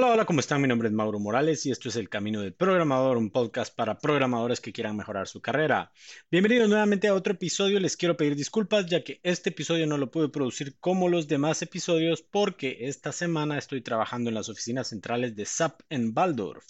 Hola, hola, ¿cómo están? Mi nombre es Mauro Morales y esto es El Camino del Programador, un podcast para programadores que quieran mejorar su carrera. Bienvenidos nuevamente a otro episodio. Les quiero pedir disculpas ya que este episodio no lo pude producir como los demás episodios porque esta semana estoy trabajando en las oficinas centrales de SAP en Waldorf.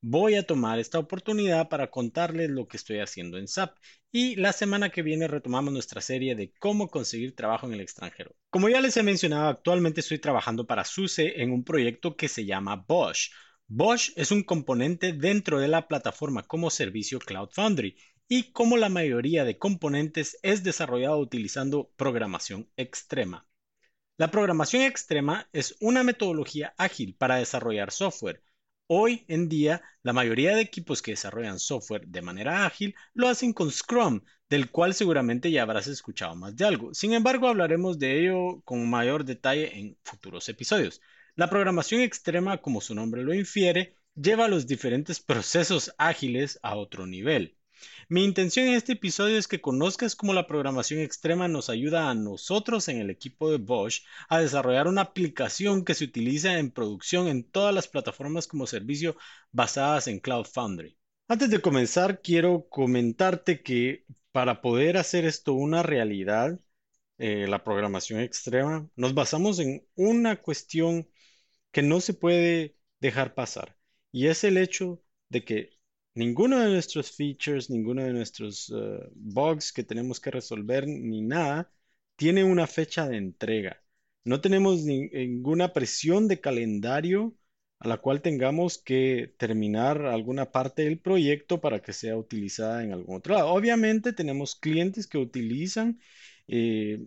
Voy a tomar esta oportunidad para contarles lo que estoy haciendo en SAP y la semana que viene retomamos nuestra serie de cómo conseguir trabajo en el extranjero. Como ya les he mencionado, actualmente estoy trabajando para SUSE en un proyecto que se llama Bosch. Bosch es un componente dentro de la plataforma como servicio Cloud Foundry y como la mayoría de componentes es desarrollado utilizando programación extrema. La programación extrema es una metodología ágil para desarrollar software Hoy en día, la mayoría de equipos que desarrollan software de manera ágil lo hacen con Scrum, del cual seguramente ya habrás escuchado más de algo. Sin embargo, hablaremos de ello con mayor detalle en futuros episodios. La programación extrema, como su nombre lo infiere, lleva los diferentes procesos ágiles a otro nivel. Mi intención en este episodio es que conozcas cómo la programación extrema nos ayuda a nosotros en el equipo de Bosch a desarrollar una aplicación que se utiliza en producción en todas las plataformas como servicio basadas en Cloud Foundry. Antes de comenzar, quiero comentarte que para poder hacer esto una realidad, eh, la programación extrema, nos basamos en una cuestión que no se puede dejar pasar y es el hecho de que ninguno de nuestros features, ninguno de nuestros eh, bugs que tenemos que resolver, ni nada, tiene una fecha de entrega. No tenemos ninguna presión de calendario a la cual tengamos que terminar alguna parte del proyecto para que sea utilizada en algún otro lado. Obviamente tenemos clientes que utilizan eh,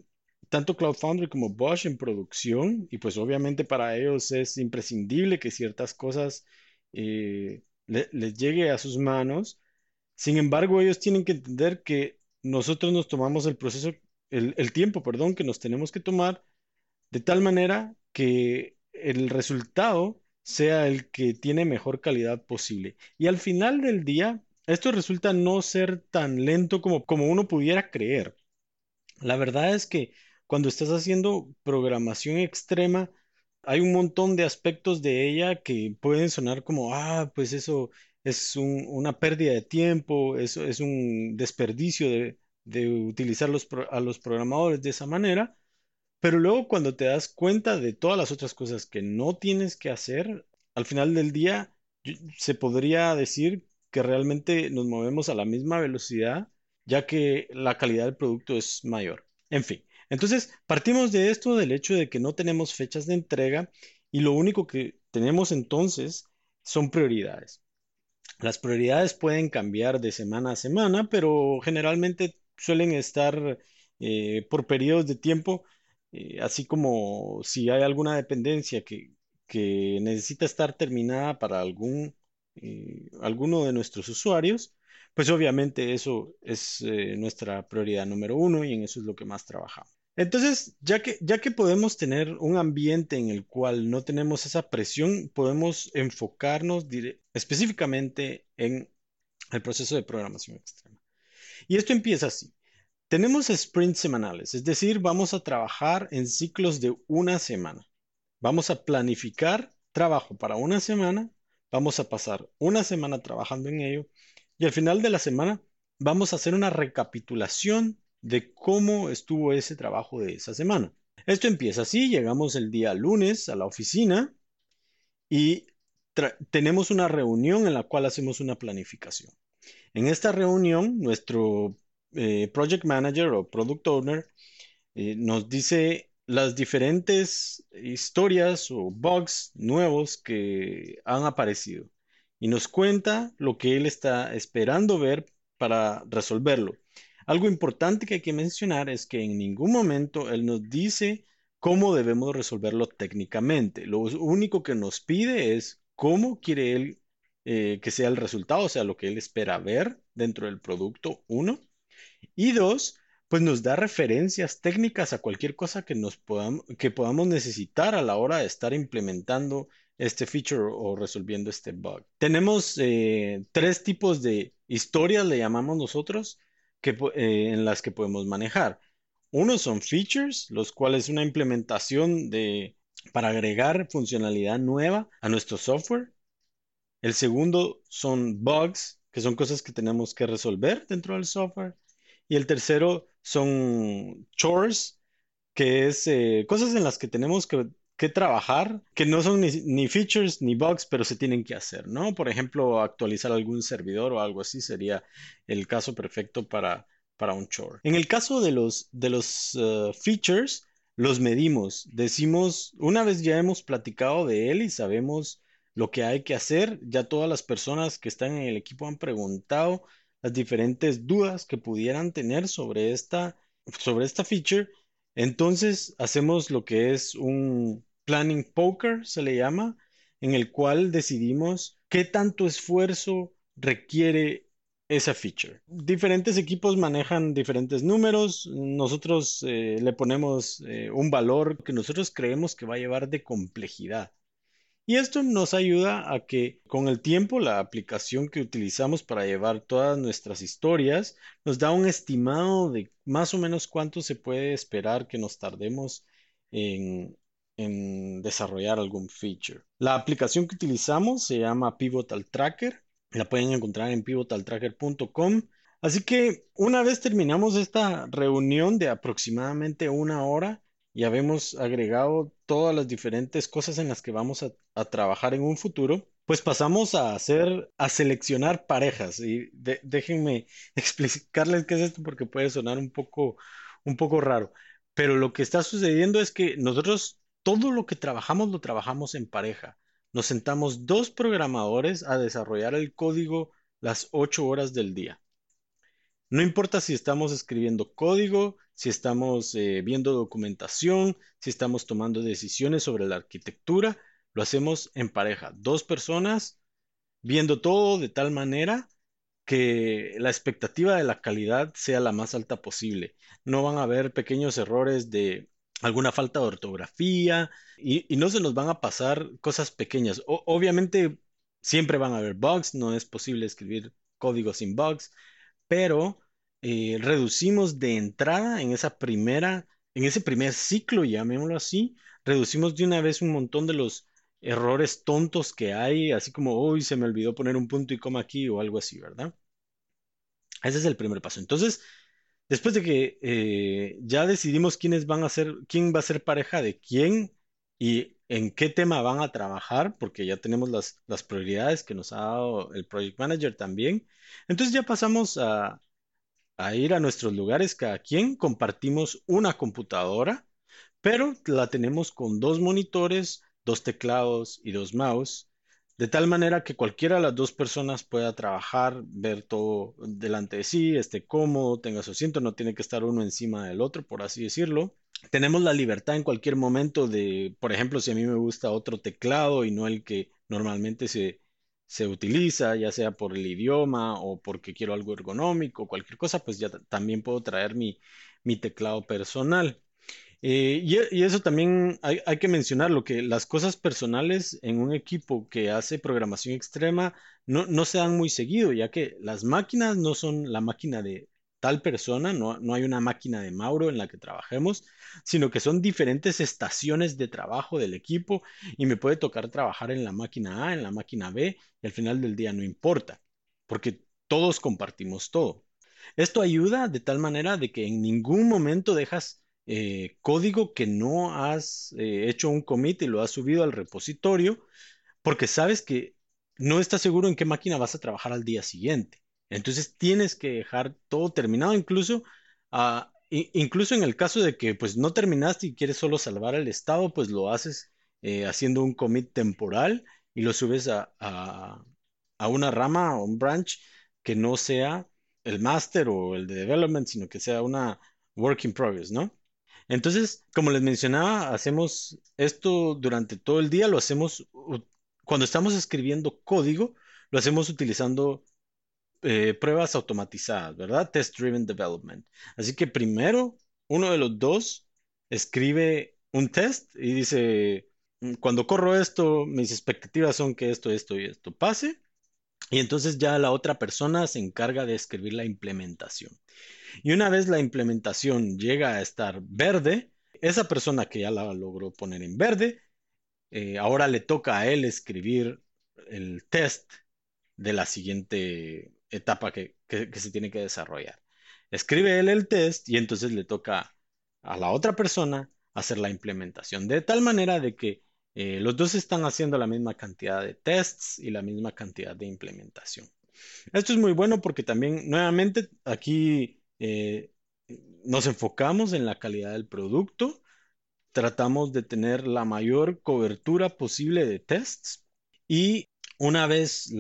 tanto Cloud Foundry como Bosch en producción y pues obviamente para ellos es imprescindible que ciertas cosas eh, les llegue a sus manos. Sin embargo, ellos tienen que entender que nosotros nos tomamos el proceso, el, el tiempo, perdón, que nos tenemos que tomar de tal manera que el resultado sea el que tiene mejor calidad posible. Y al final del día, esto resulta no ser tan lento como, como uno pudiera creer. La verdad es que cuando estás haciendo programación extrema, hay un montón de aspectos de ella que pueden sonar como, ah, pues eso es una pérdida de tiempo, eso es un desperdicio de, utilizar a los programadores de esa manera, pero luego cuando te das cuenta de todas las otras cosas que no tienes que hacer, al final del día se podría decir que realmente nos movemos a la misma velocidad, ya que la calidad del producto es mayor. En fin. Entonces, partimos de esto, del hecho de que no tenemos fechas de entrega y lo único que tenemos entonces son prioridades. Las prioridades pueden cambiar de semana a semana, pero generalmente suelen estar eh, por periodos de tiempo, eh, así como si hay alguna dependencia que, necesita estar terminada para algún, eh, alguno de nuestros usuarios, pues obviamente eso es nuestra prioridad número uno y en eso es lo que más trabajamos. Entonces, ya que, ya que podemos tener un ambiente en el cual no tenemos esa presión, podemos enfocarnos específicamente en el proceso de programación extrema. Y esto empieza así. Tenemos sprints semanales, es decir, vamos a trabajar en ciclos de una semana. Vamos a planificar trabajo para una semana, vamos a pasar una semana trabajando en ello y al final de la semana vamos a hacer una recapitulación de cómo estuvo ese trabajo de esa semana. Esto empieza así, llegamos el día lunes a la oficina y tenemos una reunión en la cual hacemos una planificación. En esta reunión, nuestro eh, project manager o product owner eh, nos dice las diferentes historias o bugs nuevos que han aparecido y nos cuenta lo que él está esperando ver para resolverlo. Algo importante que hay que mencionar es que en ningún momento él nos dice cómo debemos resolverlo técnicamente. Lo único que nos pide es cómo quiere él eh, que sea el resultado, o sea, lo que él espera ver dentro del producto, uno. Y dos, pues nos da referencias técnicas a cualquier cosa que, nos que podamos necesitar a la hora de estar implementando este feature o resolviendo este bug. Tenemos eh, tres tipos de historias, le llamamos nosotros que, eh, en las que podemos manejar. Uno son features, los cuales es una implementación de para agregar funcionalidad nueva a nuestro software. El segundo son bugs, que son cosas que tenemos que resolver dentro del software. Y el tercero son chores, que es eh, cosas en las que tenemos que, trabajar, que no son ni, features ni bugs, pero se tienen que hacer, ¿no? Por ejemplo, actualizar algún servidor o algo así sería el caso perfecto para, para un chore. En el caso de los, de los uh, features, los medimos. Decimos, una vez ya hemos platicado de él y sabemos lo que hay que hacer, ya todas las personas que están en el equipo han preguntado las diferentes dudas que pudieran tener sobre esta, sobre esta feature entonces hacemos lo que es un planning poker, se le llama, en el cual decidimos qué tanto esfuerzo requiere esa feature. Diferentes equipos manejan diferentes números. Nosotros eh, le ponemos eh, un valor que nosotros creemos que va a llevar de complejidad. Y esto nos ayuda a que con el tiempo la aplicación que utilizamos para llevar todas nuestras historias nos da un estimado de más o menos cuánto se puede esperar que nos tardemos en, desarrollar algún feature. La aplicación que utilizamos se llama Pivotal Tracker. La pueden encontrar en pivotaltracker.com. Así que una vez terminamos esta reunión de aproximadamente una hora, ya habemos agregado todas las diferentes cosas en las que vamos a, trabajar en un futuro, pues pasamos a hacer, a seleccionar parejas. Y déjenme explicarles qué es esto porque puede sonar un poco, un poco raro. Pero lo que está sucediendo es que nosotros todo lo que trabajamos lo trabajamos en pareja. Nos sentamos dos programadores a desarrollar el código las ocho horas del día. No importa si estamos escribiendo código, si estamos eh, viendo documentación, si estamos tomando decisiones sobre la arquitectura, lo hacemos en pareja. Dos personas viendo todo de tal manera que la expectativa de la calidad sea la más alta posible. No van a haber pequeños errores de alguna falta de ortografía y, no se nos van a pasar cosas pequeñas. obviamente siempre van a haber bugs, no es posible escribir código sin bugs, pero eh, reducimos de entrada en esa primera, en ese primer ciclo, llamémoslo así, reducimos de una vez un montón de los errores tontos que hay, así como, hoy se me olvidó poner un punto y coma aquí o algo así, ¿verdad? Ese es el primer paso. Entonces, después de que eh, ya decidimos quiénes van a ser, quién va a ser pareja de quién y en qué tema van a trabajar, porque ya tenemos las, las prioridades que nos ha dado el Project Manager también. Entonces ya pasamos a, a ir a nuestros lugares, cada quien compartimos una computadora, pero la tenemos con dos monitores, dos teclados y dos mouse, de tal manera que cualquiera de las dos personas pueda trabajar, ver todo delante de sí, esté cómodo, tenga su asiento, no tiene que estar uno encima del otro, por así decirlo. Tenemos la libertad en cualquier momento de, por ejemplo, si a mí me gusta otro teclado y no el que normalmente se, se utiliza, ya sea por el idioma o porque quiero algo ergonómico, cualquier cosa, pues ya también puedo traer mi, teclado personal. Eh, y, eso también hay, que mencionar, lo que las cosas personales en un equipo que hace programación extrema no, no se dan muy seguido, ya que las máquinas no son la máquina de, tal persona, no, no hay una máquina de Mauro en la que trabajemos, sino que son diferentes estaciones de trabajo del equipo y me puede tocar trabajar en la máquina A, en la máquina B y al final del día no importa, porque todos compartimos todo. Esto ayuda de tal manera de que en ningún momento dejas eh, código que no has eh, hecho un commit y lo has subido al repositorio, porque sabes que no estás seguro en qué máquina vas a trabajar al día siguiente. Entonces tienes que dejar todo terminado, incluso, ah, incluso en el caso de que pues no terminaste y quieres solo salvar el estado, pues lo haces eh, haciendo un commit temporal y lo subes a, a, una rama o un branch que no sea el master o el de development, sino que sea una work in progress, ¿no? Entonces, como les mencionaba, hacemos esto durante todo el día, lo hacemos cuando estamos escribiendo código, lo hacemos utilizando eh, pruebas automatizadas, ¿verdad? Test Driven Development. Así que primero, uno de los dos escribe un test y dice, mm, cuando corro esto, mis expectativas son que esto, esto y esto pase. Y entonces ya la otra persona se encarga de escribir la implementación. Y una vez la implementación llega a estar verde, esa persona que ya la logró poner en verde eh, ahora le toca a él escribir el test de la siguiente etapa que, se tiene que desarrollar. Escribe él el test y entonces le toca a la otra persona hacer la implementación, de tal manera de que eh, los dos están haciendo la misma cantidad de tests y la misma cantidad de implementación. Esto es muy bueno porque también, nuevamente, aquí eh, nos enfocamos en la calidad del producto, tratamos de tener la mayor cobertura posible de tests y una vez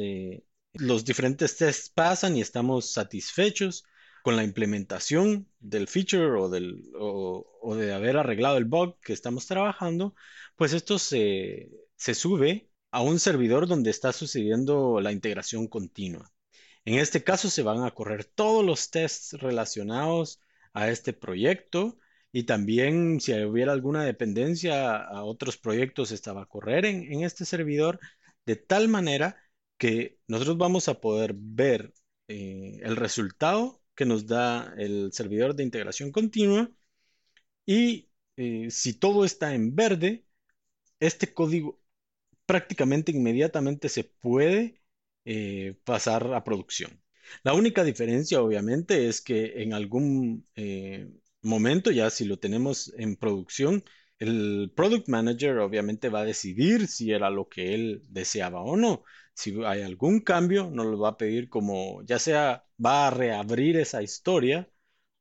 eh, los diferentes tests pasan y estamos satisfechos con la implementación del feature o, del, o, de haber arreglado el bug que estamos trabajando, pues esto se, se sube a un servidor donde está sucediendo la integración continua. En este caso se van a correr todos los tests relacionados a este proyecto y también si hubiera alguna dependencia a otros proyectos, esta va a correr en, este servidor de tal manera que nosotros vamos a poder ver eh, el resultado que nos da el servidor de integración continua y eh, si todo está en verde, este código prácticamente inmediatamente se puede eh, pasar a producción. La única diferencia, obviamente, es que en algún eh, momento, ya si lo tenemos en producción, el product manager obviamente va a decidir si era lo que él deseaba o no. Si hay algún cambio, nos lo va a pedir como, ya sea va a reabrir esa historia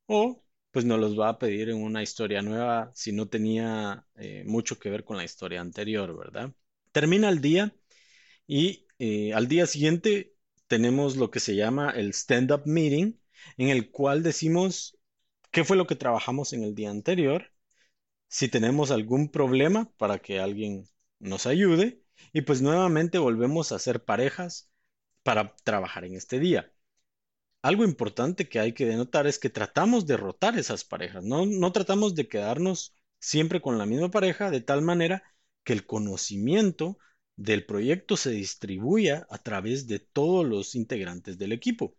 o pues nos los va a pedir en una historia nueva si no tenía eh, mucho que ver con la historia anterior, ¿verdad? Termina el día y eh, al día siguiente tenemos lo que se llama el stand-up meeting, en el cual decimos qué fue lo que trabajamos en el día anterior, si tenemos algún problema para que alguien nos ayude y pues nuevamente volvemos a ser parejas para trabajar en este día. Algo importante que hay que denotar es que tratamos de rotar esas parejas, no, no tratamos de quedarnos siempre con la misma pareja de tal manera que el conocimiento del proyecto se distribuya a través de todos los integrantes del equipo.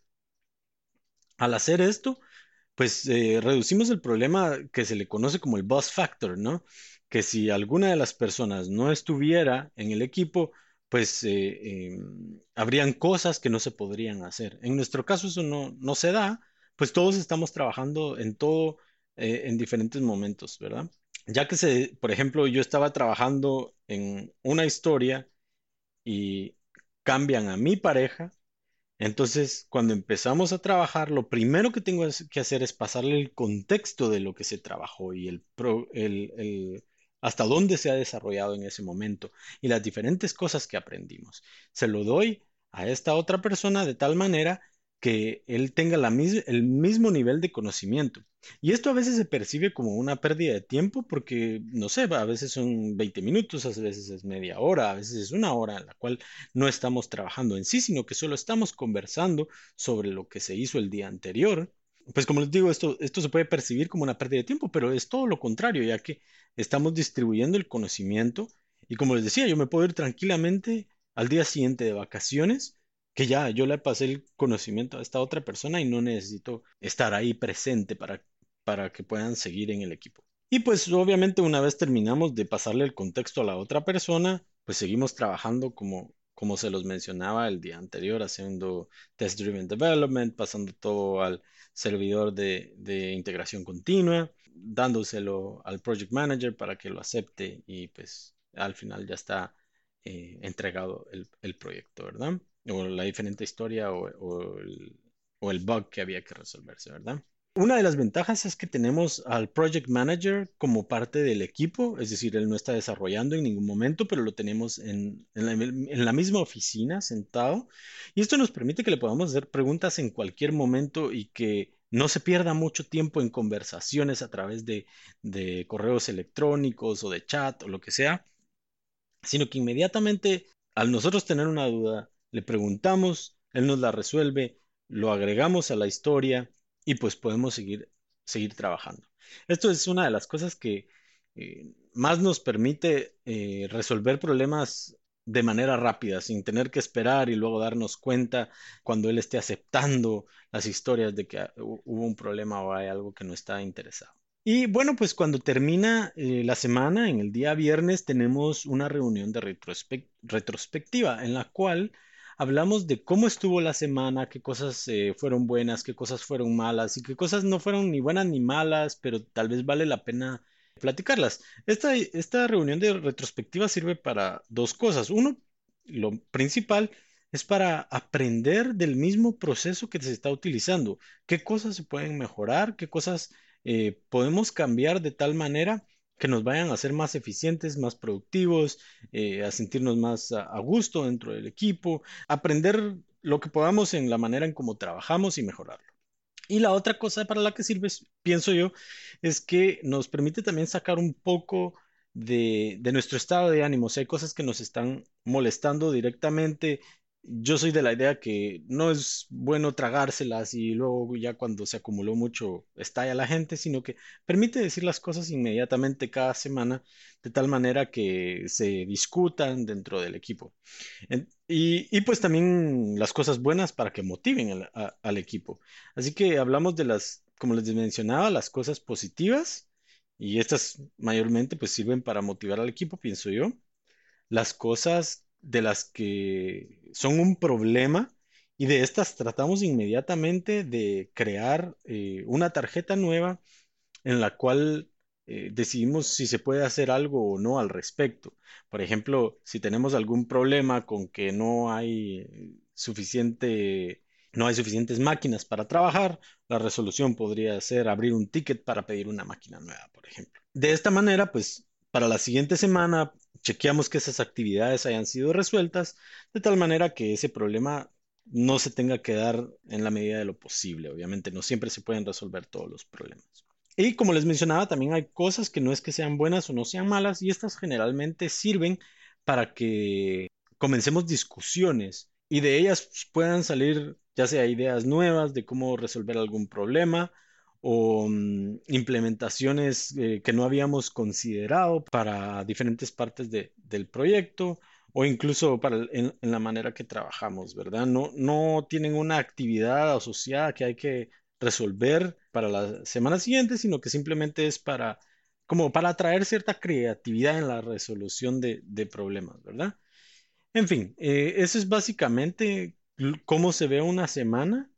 Al hacer esto, pues eh, reducimos el problema que se le conoce como el bus factor, ¿no? Que si alguna de las personas no estuviera en el equipo, pues eh, em, habrían cosas que no se podrían hacer. En nuestro caso eso no, no se da, pues todos estamos trabajando en todo eh, en diferentes momentos, ¿verdad? ya que se, por ejemplo, yo estaba trabajando en una historia y cambian a mi pareja, entonces cuando empezamos a trabajar, lo primero que tengo que hacer es pasarle el contexto de lo que se trabajó y el, el hasta dónde se ha desarrollado en ese momento y las diferentes cosas que aprendimos. Se lo doy a esta otra persona de tal manera que él tenga el mismo nivel de conocimiento. Y esto a veces se percibe como una pérdida de tiempo porque, no sé, a veces son 20 minutos, a veces es media hora, a veces es una hora en la cual no estamos trabajando en sí, sino que solo estamos conversando sobre lo que se hizo el día anterior. Pues como les digo, esto, esto se puede percibir como una pérdida de tiempo, pero es todo lo contrario, ya que estamos distribuyendo el conocimiento y como les decía, yo me puedo ir tranquilamente al día siguiente de vacaciones que ya yo le pasé el conocimiento a esta otra persona y no necesito estar ahí presente para, para que puedan seguir en el equipo. Y pues obviamente una vez terminamos de pasarle el contexto a la otra persona, pues seguimos trabajando como, como se los mencionaba el día anterior, haciendo test driven development, pasando todo al servidor de, integración continua, dándoselo al project manager para que lo acepte y pues al final ya está eh, entregado el, el proyecto, ¿verdad? o la diferente historia o, el, bug que había que resolverse, ¿verdad? Una de las ventajas es que tenemos al project manager como parte del equipo, es decir, él no está desarrollando en ningún momento, pero lo tenemos en, la, misma oficina sentado. Y esto nos permite que le podamos hacer preguntas en cualquier momento y que no se pierda mucho tiempo en conversaciones a través de, de correos electrónicos o de chat o lo que sea, sino que inmediatamente al nosotros tener una duda, le preguntamos, él nos la resuelve, lo agregamos a la historia y pues podemos seguir, seguir trabajando. Esto es una de las cosas que eh, más nos permite eh, resolver problemas de manera rápida, sin tener que esperar y luego darnos cuenta cuando él esté aceptando las historias de que hubo un problema o hay algo que no está interesado. Y bueno, pues cuando termina eh, la semana, en el día viernes, tenemos una reunión de retrospec- retrospectiva en la cual hablamos de cómo estuvo la semana, qué cosas eh, fueron buenas, qué cosas fueron malas y qué cosas no fueron ni buenas ni malas, pero tal vez vale la pena platicarlas. Esta, esta reunión de retrospectiva sirve para dos cosas. Uno, lo principal es para aprender del mismo proceso que se está utilizando, qué cosas se pueden mejorar, qué cosas eh, podemos cambiar de tal manera que nos vayan a ser más eficientes, más productivos, eh, a sentirnos más a, gusto dentro del equipo, aprender lo que podamos en la manera en cómo trabajamos y mejorarlo. Y la otra cosa para la que sirve, pienso yo, es que nos permite también sacar un poco de, de nuestro estado de ánimo. Si hay cosas que nos están molestando directamente, yo soy de la idea que no es bueno tragárselas y luego ya cuando se acumuló mucho estalla la gente, sino que permite decir las cosas inmediatamente cada semana, de tal manera que se discutan dentro del equipo. Y, y pues también las cosas buenas para que motiven al, al equipo. Así que hablamos de las, como les mencionaba, las cosas positivas y estas mayormente pues sirven para motivar al equipo, pienso yo. Las cosas de las que son un problema y de estas tratamos inmediatamente de crear eh, una tarjeta nueva en la cual eh, decidimos si se puede hacer algo o no al respecto. Por ejemplo, si tenemos algún problema con que no hay suficiente, no hay suficientes máquinas para trabajar, la resolución podría ser abrir un ticket para pedir una máquina nueva, por ejemplo. De esta manera, pues, para la siguiente semana chequeamos que esas actividades hayan sido resueltas de tal manera que ese problema no se tenga que dar en la medida de lo posible. Obviamente, no siempre se pueden resolver todos los problemas. Y como les mencionaba, también hay cosas que no es que sean buenas o no sean malas, y estas generalmente sirven para que comencemos discusiones y de ellas puedan salir ya sea ideas nuevas de cómo resolver algún problema o mm, implementaciones eh, que no habíamos considerado para diferentes partes de- del proyecto o incluso para en, la manera que trabajamos, ¿verdad? No, no tienen una actividad asociada que hay que resolver para la semana siguiente, sino que simplemente es para, como para atraer cierta creatividad en la resolución de, de problemas, ¿verdad? En fin, eh, eso es básicamente cómo se ve una semana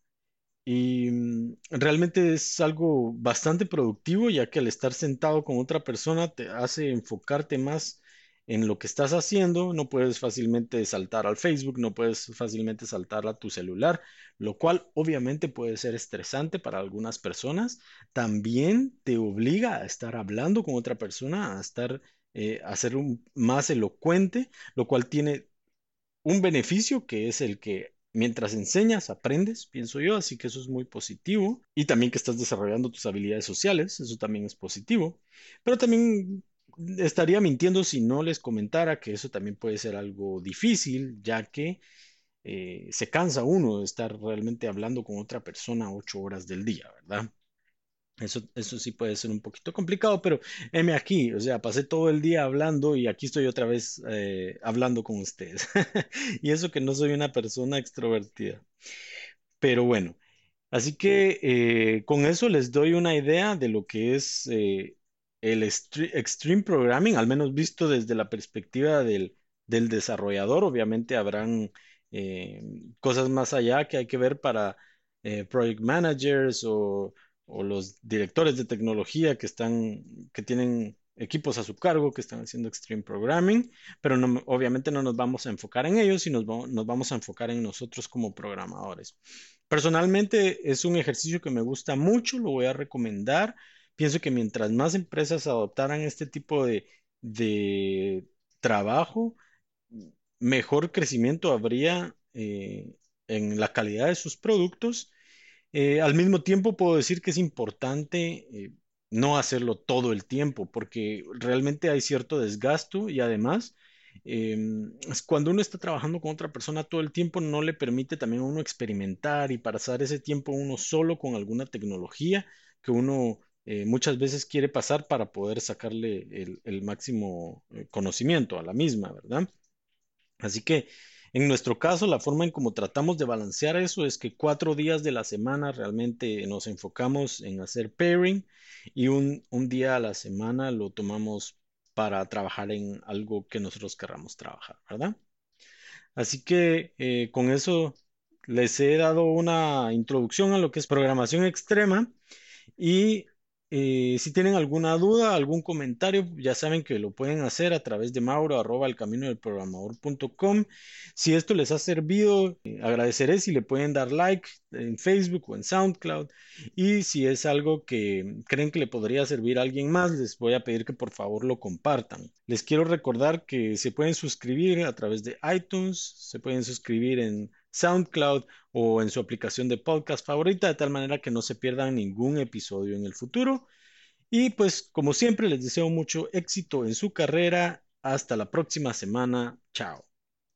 y mm, realmente es algo bastante productivo, ya que al estar sentado con otra persona te hace enfocarte más en lo que estás haciendo. No puedes fácilmente saltar al Facebook, no puedes fácilmente saltar a tu celular, lo cual obviamente puede ser estresante para algunas personas. También te obliga a estar hablando con otra persona, a estar, eh, ser más elocuente, lo cual tiene un beneficio que es el que mientras enseñas, aprendes, pienso yo, así que eso es muy positivo. Y también que estás desarrollando tus habilidades sociales, eso también es positivo. Pero también estaría mintiendo si no les comentara que eso también puede ser algo difícil, ya que eh, se cansa uno de estar realmente hablando con otra persona ocho horas del día, ¿verdad? Eso, eso sí puede ser un poquito complicado, pero heme aquí, o sea, pasé todo el día hablando y aquí estoy otra vez eh, hablando con ustedes. Y eso que no soy una persona extrovertida. Pero bueno, así que eh, con eso les doy una idea de lo que es eh, el Extreme Programming, al menos visto desde la perspectiva del, del desarrollador. Obviamente habrán cosas más allá que hay que ver para project managers o, o los directores de tecnología que están, que tienen equipos a su cargo, que están haciendo Extreme Programming, pero obviamente no nos vamos a enfocar en ellos y nos, nos vamos a enfocar en nosotros como programadores. Personalmente es un ejercicio que me gusta mucho, lo voy a recomendar. Pienso que mientras más empresas adoptaran este tipo de, de trabajo, mejor crecimiento habría eh, en la calidad de sus productos. Eh, al mismo tiempo puedo decir que es importante eh, no hacerlo todo el tiempo porque realmente hay cierto desgasto y además es cuando uno está trabajando con otra persona todo el tiempo no le permite también a uno experimentar y pasar ese tiempo uno solo con alguna tecnología que uno eh, muchas veces quiere pasar para poder sacarle el, el máximo conocimiento a la misma, ¿verdad? Así que En nuestro caso, la forma en cómo tratamos de balancear eso es que cuatro días de la semana realmente nos enfocamos en hacer pairing y un, un día a la semana lo tomamos para trabajar en algo que nosotros querramos trabajar, ¿verdad? Así que eh, con eso les he dado una introducción a lo que es programación extrema y eh, si tienen alguna duda, algún comentario, ya saben que lo pueden hacer a través de mauro arroba camino del. Si esto les ha servido, eh, agradeceré si le pueden dar like en Facebook o en SoundCloud. Y si es algo que creen que le podría servir a alguien más, les voy a pedir que por favor lo compartan. Les quiero recordar que se pueden suscribir a través de iTunes, se pueden suscribir en SoundCloud o en su aplicación de podcast favorita, de tal manera que no se pierdan ningún episodio en el futuro. Y pues como siempre les deseo mucho éxito en su carrera. Hasta la próxima semana. Chao.